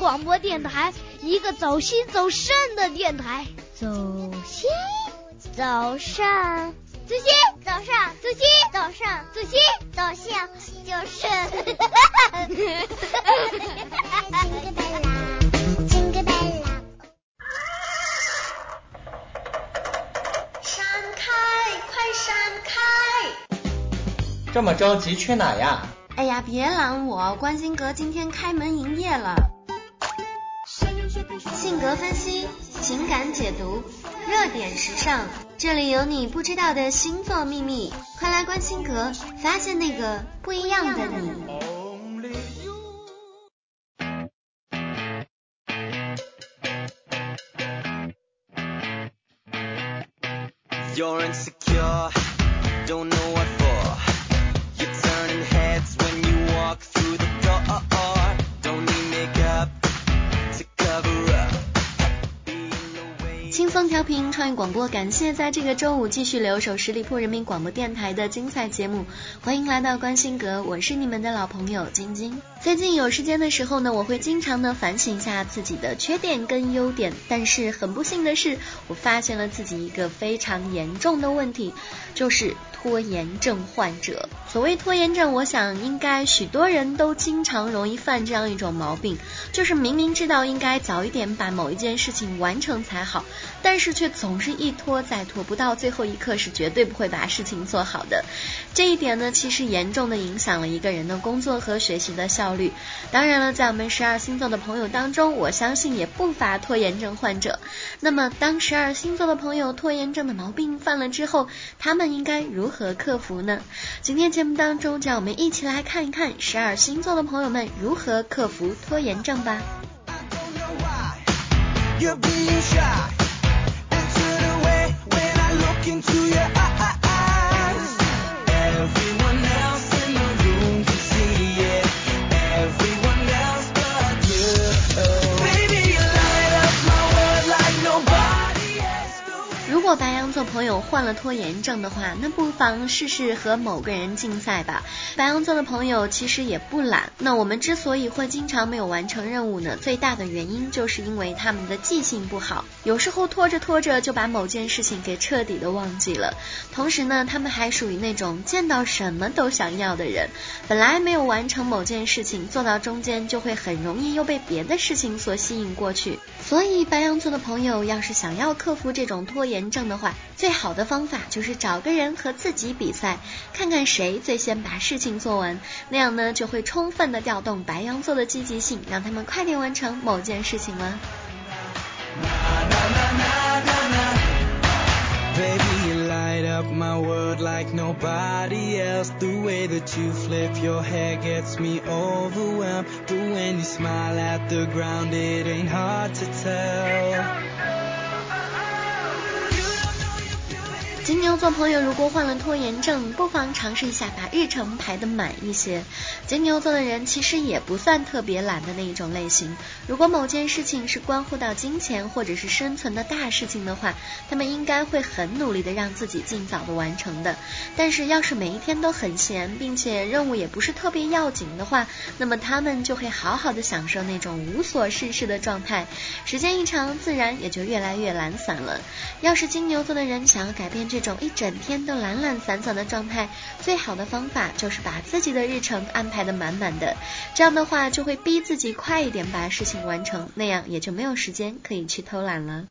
广播电台，一个走心走肾的电台。走心，走肾，走心，走肾，走心，走肾，走心，走肾，就是。闪开，快闪开！这么着急去哪呀？哎呀，别拦我，关心阁今天开门营业了。性格分析，情感解读，热点时尚，这里有你不知道的星座秘密，快来关心阁，发现那个不一样的你。放调频创意广播，感谢在这个周五继续留守十里铺人民广播电台的精彩节目，欢迎来到关心阁，我是你们的老朋友晶晶。最近有时间的时候呢，我会经常的反省一下自己的缺点跟优点，但是很不幸的是，我发现了自己一个非常严重的问题，就是拖延症患者。所谓拖延症，我想应该许多人都经常容易犯这样一种毛病，就是明明知道应该早一点把某一件事情完成才好，但是却总是一拖再拖，不到最后一刻是绝对不会把事情做好的。这一点呢，其实严重的影响了一个人的工作和学习的效率。当然了，在我们十二星座的朋友当中，我相信也不乏拖延症患者。那么，当十二星座的朋友拖延症的毛病犯了之后，他们应该如何克服呢？今天节目当中，让我们一起来看一看十二星座的朋友们如何克服拖延症吧。如果白羊座朋友患了拖延症的话，那不妨试试和某个人竞赛吧。白羊座的朋友其实也不懒，那我们之所以会经常没有完成任务呢，最大的原因就是因为他们的记性不好，有时候拖着拖着就把某件事情给彻底的忘记了。同时呢，他们还属于那种见到什么都想要的人，本来没有完成某件事情，做到中间就会很容易又被别的事情所吸引过去。所以白羊座的朋友要是想要克服这种拖延症，的话，最好的方法就是找个人和自己比赛，看看谁最先把事情做完，那样呢就会充分的调动白羊座的积极性，让他们快点完成某件事情了。金牛座朋友如果患了拖延症，不妨尝试一下把日程排得满一些。金牛座的人其实也不算特别懒的那一种类型。如果某件事情是关乎到金钱或者是生存的大事情的话，他们应该会很努力的让自己尽早的完成的。但是要是每一天都很闲，并且任务也不是特别要紧的话，那么他们就会好好的享受那种无所事事的状态。时间一长，自然也就越来越懒散了。要是金牛座的人想要改变这，种一整天都懒懒散散的状态，最好的方法就是把自己的日程安排的满满的，这样的话就会逼自己快一点把事情完成，那样也就没有时间可以去偷懒了。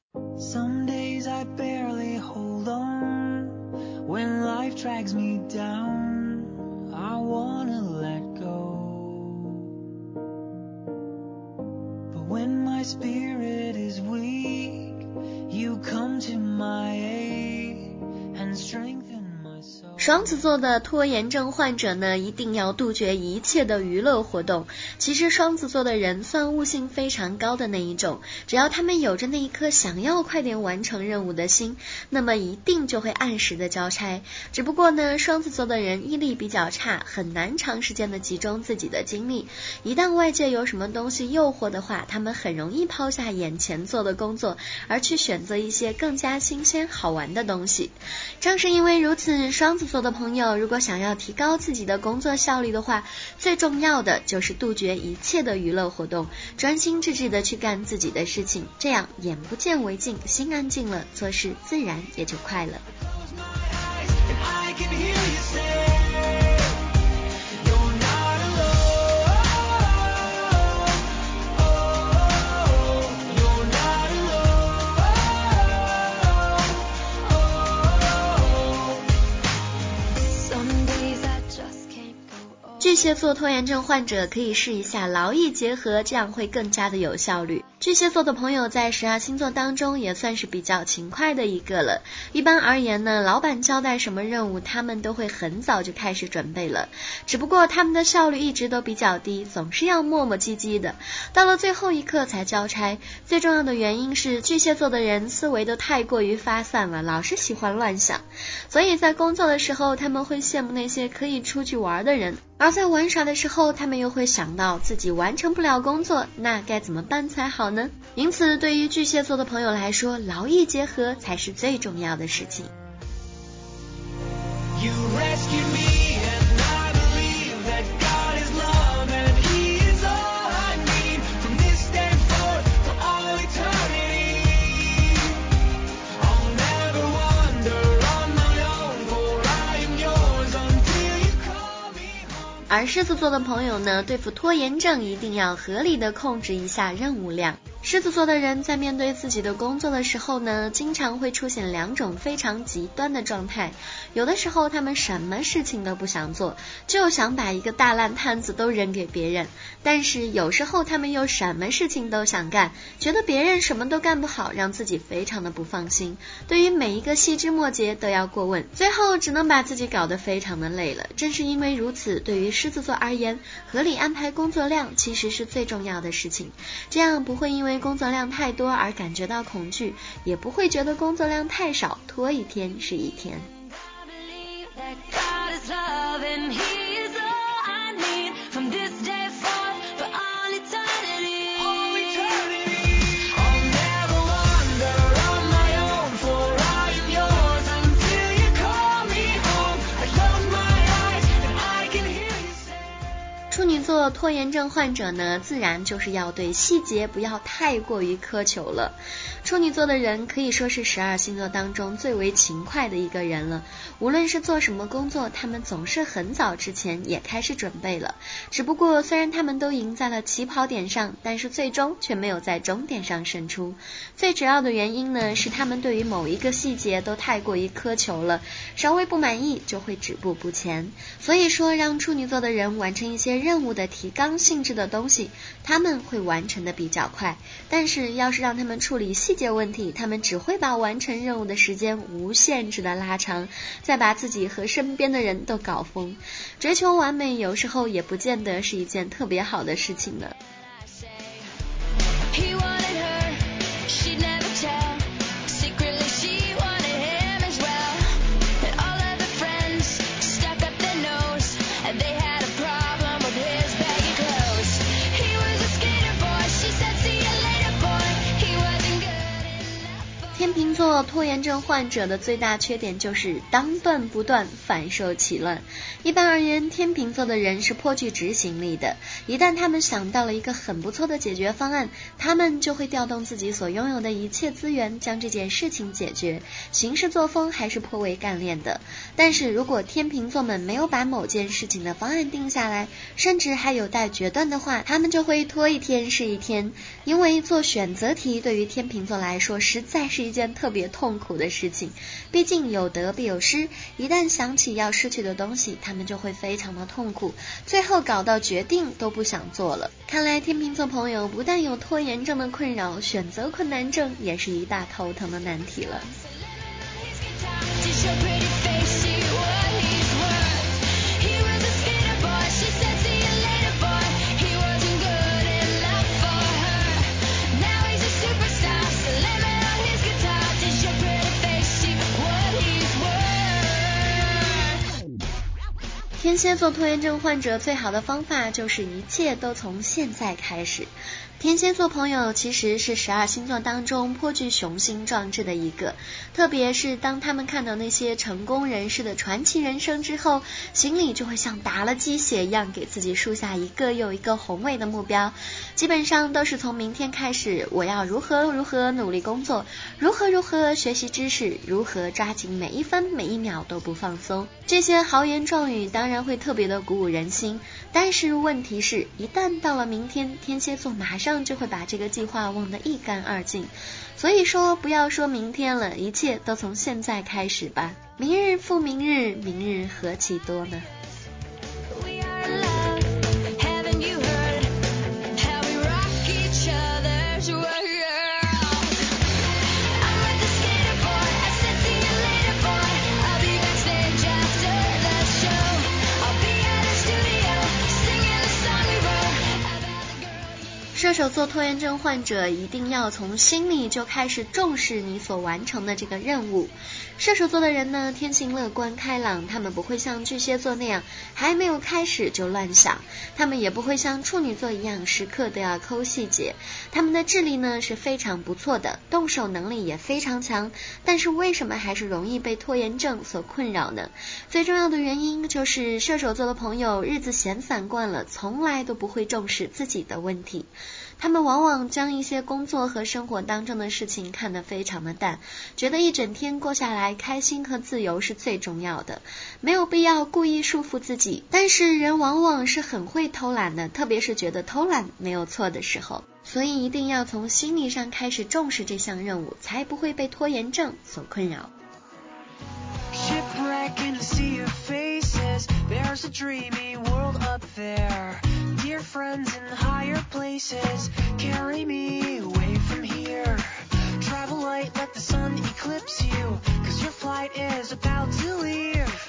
双子座的拖延症患者呢，一定要杜绝一切的娱乐活动。其实双子座的人算悟性非常高的那一种，只要他们有着那一颗想要快点完成任务的心，那么一定就会按时的交差。只不过呢，双子座的人毅力比较差，很难长时间的集中自己的精力。一旦外界有什么东西诱惑的话，他们很容易抛下眼前做的工作，而去选择一些更加新鲜好玩的东西。正是因为如此，双子座。我的朋友，如果想要提高自己的工作效率的话，最重要的就是杜绝一切的娱乐活动，专心致志的去干自己的事情，这样眼不见为净，心安静了，做事自然也就快了。巨蟹座拖延症患者可以试一下劳逸结合，这样会更加的有效率。巨蟹座的朋友在十二星座当中也算是比较勤快的一个了。一般而言呢，老板交代什么任务，他们都会很早就开始准备了。只不过他们的效率一直都比较低，总是要磨磨唧唧的，到了最后一刻才交差。最重要的原因是巨蟹座的人思维都太过于发散了，老是喜欢乱想，所以在工作的时候他们会羡慕那些可以出去玩的人，而在玩耍的时候，他们又会想到自己完成不了工作，那该怎么办才好呢？因此，对于巨蟹座的朋友来说，劳逸结合才是最重要的事情。而狮子座的朋友呢，对付拖延症一定要合理的控制一下任务量。狮子座的人在面对自己的工作的时候呢，经常会出现两种非常极端的状态。有的时候他们什么事情都不想做，就想把一个大烂摊子都扔给别人；但是有时候他们又什么事情都想干，觉得别人什么都干不好，让自己非常的不放心。对于每一个细枝末节都要过问，最后只能把自己搞得非常的累了。正是因为如此，对于狮子座而言，合理安排工作量其实是最重要的事情，这样不会因为工作量太多而感觉到恐惧，也不会觉得工作量太少，拖一天是一天。拖延症患者呢，自然就是要对细节不要太过于苛求了。处女座的人可以说是十二星座当中最为勤快的一个人了。无论是做什么工作，他们总是很早之前也开始准备了。只不过虽然他们都赢在了起跑点上，但是最终却没有在终点上胜出。最主要的原因呢，是他们对于某一个细节都太过于苛求了，稍微不满意就会止步不前。所以说，让处女座的人完成一些任务的提纲性质的东西，他们会完成的比较快。但是要是让他们处理细节问题，他们只会把完成任务的时间无限制的拉长，再把自己和身边的人都搞疯。追求完美，有时候也不见得是一件特别好的事情呢。拖延症患者的最大缺点就是当断不断，反受其乱。一般而言，天秤座的人是颇具执行力的。一旦他们想到了一个很不错的解决方案，他们就会调动自己所拥有的一切资源，将这件事情解决。行事作风还是颇为干练的。但是如果天秤座们没有把某件事情的方案定下来，甚至还有待决断的话，他们就会拖一天是一天。因为做选择题对于天秤座来说，实在是一件特。别痛痛苦的事情，毕竟有得必有失，一旦想起要失去的东西，他们就会非常的痛苦，最后搞到决定都不想做了。看来天秤座朋友不但有拖延症的困扰，选择困难症也是一大头疼的难题了。做拖延症患者最好的方法就是一切都从现在开始。天蝎座朋友其实是十二星座当中颇具雄心壮志的一个，特别是当他们看到那些成功人士的传奇人生之后，心里就会像打了鸡血一样，给自己树下一个又一个宏伟的目标。基本上都是从明天开始，我要如何如何努力工作，如何如何学习知识，如何抓紧每一分每一秒都不放松。这些豪言壮语当然会特别的鼓舞人心，但是问题是，一旦到了明天，天蝎座马上。这样就会把这个计划忘得一干二净，所以说不要说明天了，一切都从现在开始吧。明日复明日，明日何其多呢？做拖延症患者一定要从心里就开始重视你所完成的这个任务。射手座的人呢，天性乐观开朗，他们不会像巨蟹座那样还没有开始就乱想，他们也不会像处女座一样时刻都要抠细节。他们的智力呢是非常不错的，动手能力也非常强，但是为什么还是容易被拖延症所困扰呢？最重要的原因就是射手座的朋友日子闲散惯了，从来都不会重视自己的问题。他们往往将一些工作和生活当中的事情看得非常的淡，觉得一整天过下来，开心和自由是最重要的，没有必要故意束缚自己。但是人往往是很会偷懒的，特别是觉得偷懒没有错的时候，所以一定要从心理上开始重视这项任务，才不会被拖延症所困扰。dear friends in higher places. Carry me away from here. Travel light let the sun eclipse you cause your flight is about to leave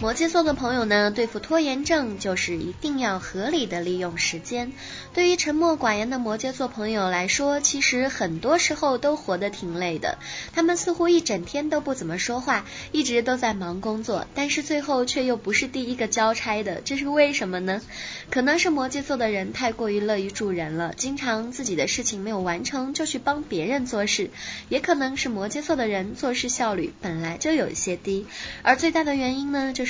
摩羯座的朋友呢，对付拖延症就是一定要合理的利用时间。对于沉默寡言的摩羯座朋友来说，其实很多时候都活得挺累的。他们似乎一整天都不怎么说话，一直都在忙工作，但是最后却又不是第一个交差的，这是为什么呢？可能是摩羯座的人太过于乐于助人了，经常自己的事情没有完成就去帮别人做事，也可能是摩羯座的人做事效率本来就有一些低，而最大的原因呢，就是。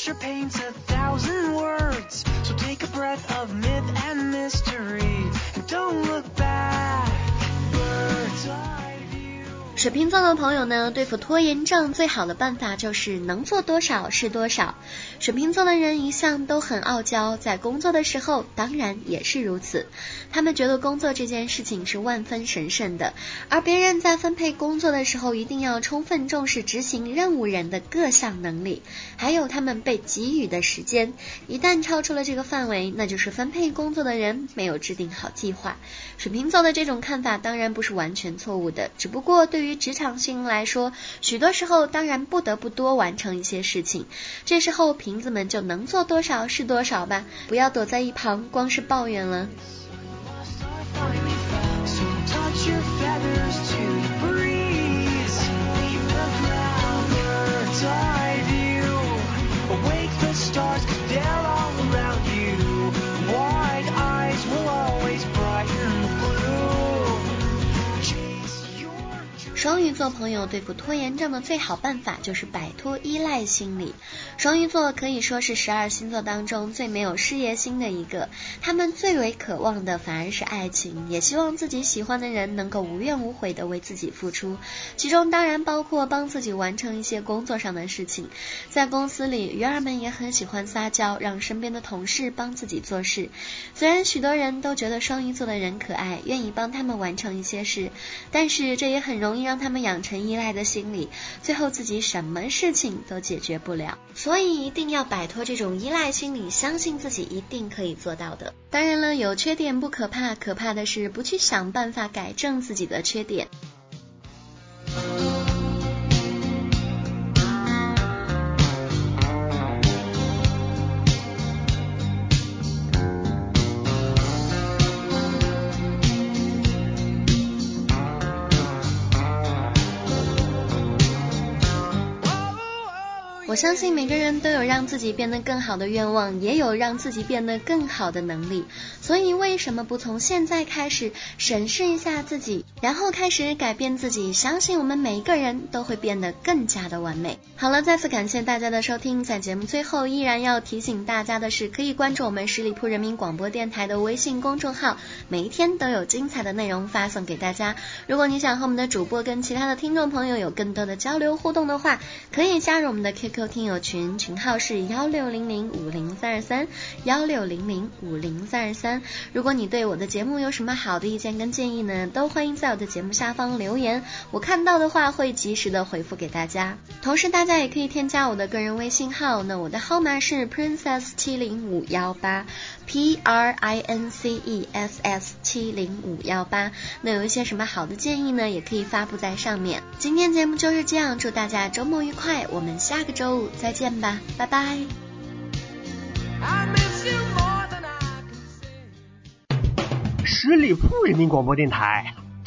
picture paints a thousand words. So take a breath of myth and mystery and don't look back. 水瓶座的朋友呢，对付拖延症最好的办法就是能做多少是多少。水瓶座的人一向都很傲娇，在工作的时候当然也是如此。他们觉得工作这件事情是万分神圣的，而别人在分配工作的时候，一定要充分重视执行任务人的各项能力，还有他们被给予的时间。一旦超出了这个范围，那就是分配工作的人没有制定好计划。水瓶座的这种看法当然不是完全错误的，只不过对于于职场新人来说，许多时候当然不得不多完成一些事情。这时候瓶子们就能做多少是多少吧，不要躲在一旁光是抱怨了。双鱼座朋友对付拖延症的最好办法就是摆脱依赖心理。双鱼座可以说是十二星座当中最没有事业心的一个，他们最为渴望的反而是爱情，也希望自己喜欢的人能够无怨无悔的为自己付出，其中当然包括帮自己完成一些工作上的事情。在公司里，鱼儿们也很喜欢撒娇，让身边的同事帮自己做事。虽然许多人都觉得双鱼座的人可爱，愿意帮他们完成一些事，但是这也很容易让。让他们养成依赖的心理，最后自己什么事情都解决不了。所以一定要摆脱这种依赖心理，相信自己一定可以做到的。当然了，有缺点不可怕，可怕的是不去想办法改正自己的缺点。我相信每个人都有让自己变得更好的愿望，也有让自己变得更好的能力。所以为什么不从现在开始审视一下自己，然后开始改变自己？相信我们每一个人都会变得更加的完美。好了，再次感谢大家的收听。在节目最后，依然要提醒大家的是，可以关注我们十里铺人民广播电台的微信公众号，每一天都有精彩的内容发送给大家。如果你想和我们的主播跟其他的听众朋友有更多的交流互动的话，可以加入我们的 QQ。听友群群号是幺六零零五零三二三幺六零零五零三二三。如果你对我的节目有什么好的意见跟建议呢，都欢迎在我的节目下方留言，我看到的话会及时的回复给大家。同时，大家也可以添加我的个人微信号，那我的号码是 princess 七零五幺八 p r i n c e s s 七零五幺八。那有一些什么好的建议呢，也可以发布在上面。今天节目就是这样，祝大家周末愉快，我们下个周五。再见吧，拜拜。十里铺人民广播电台，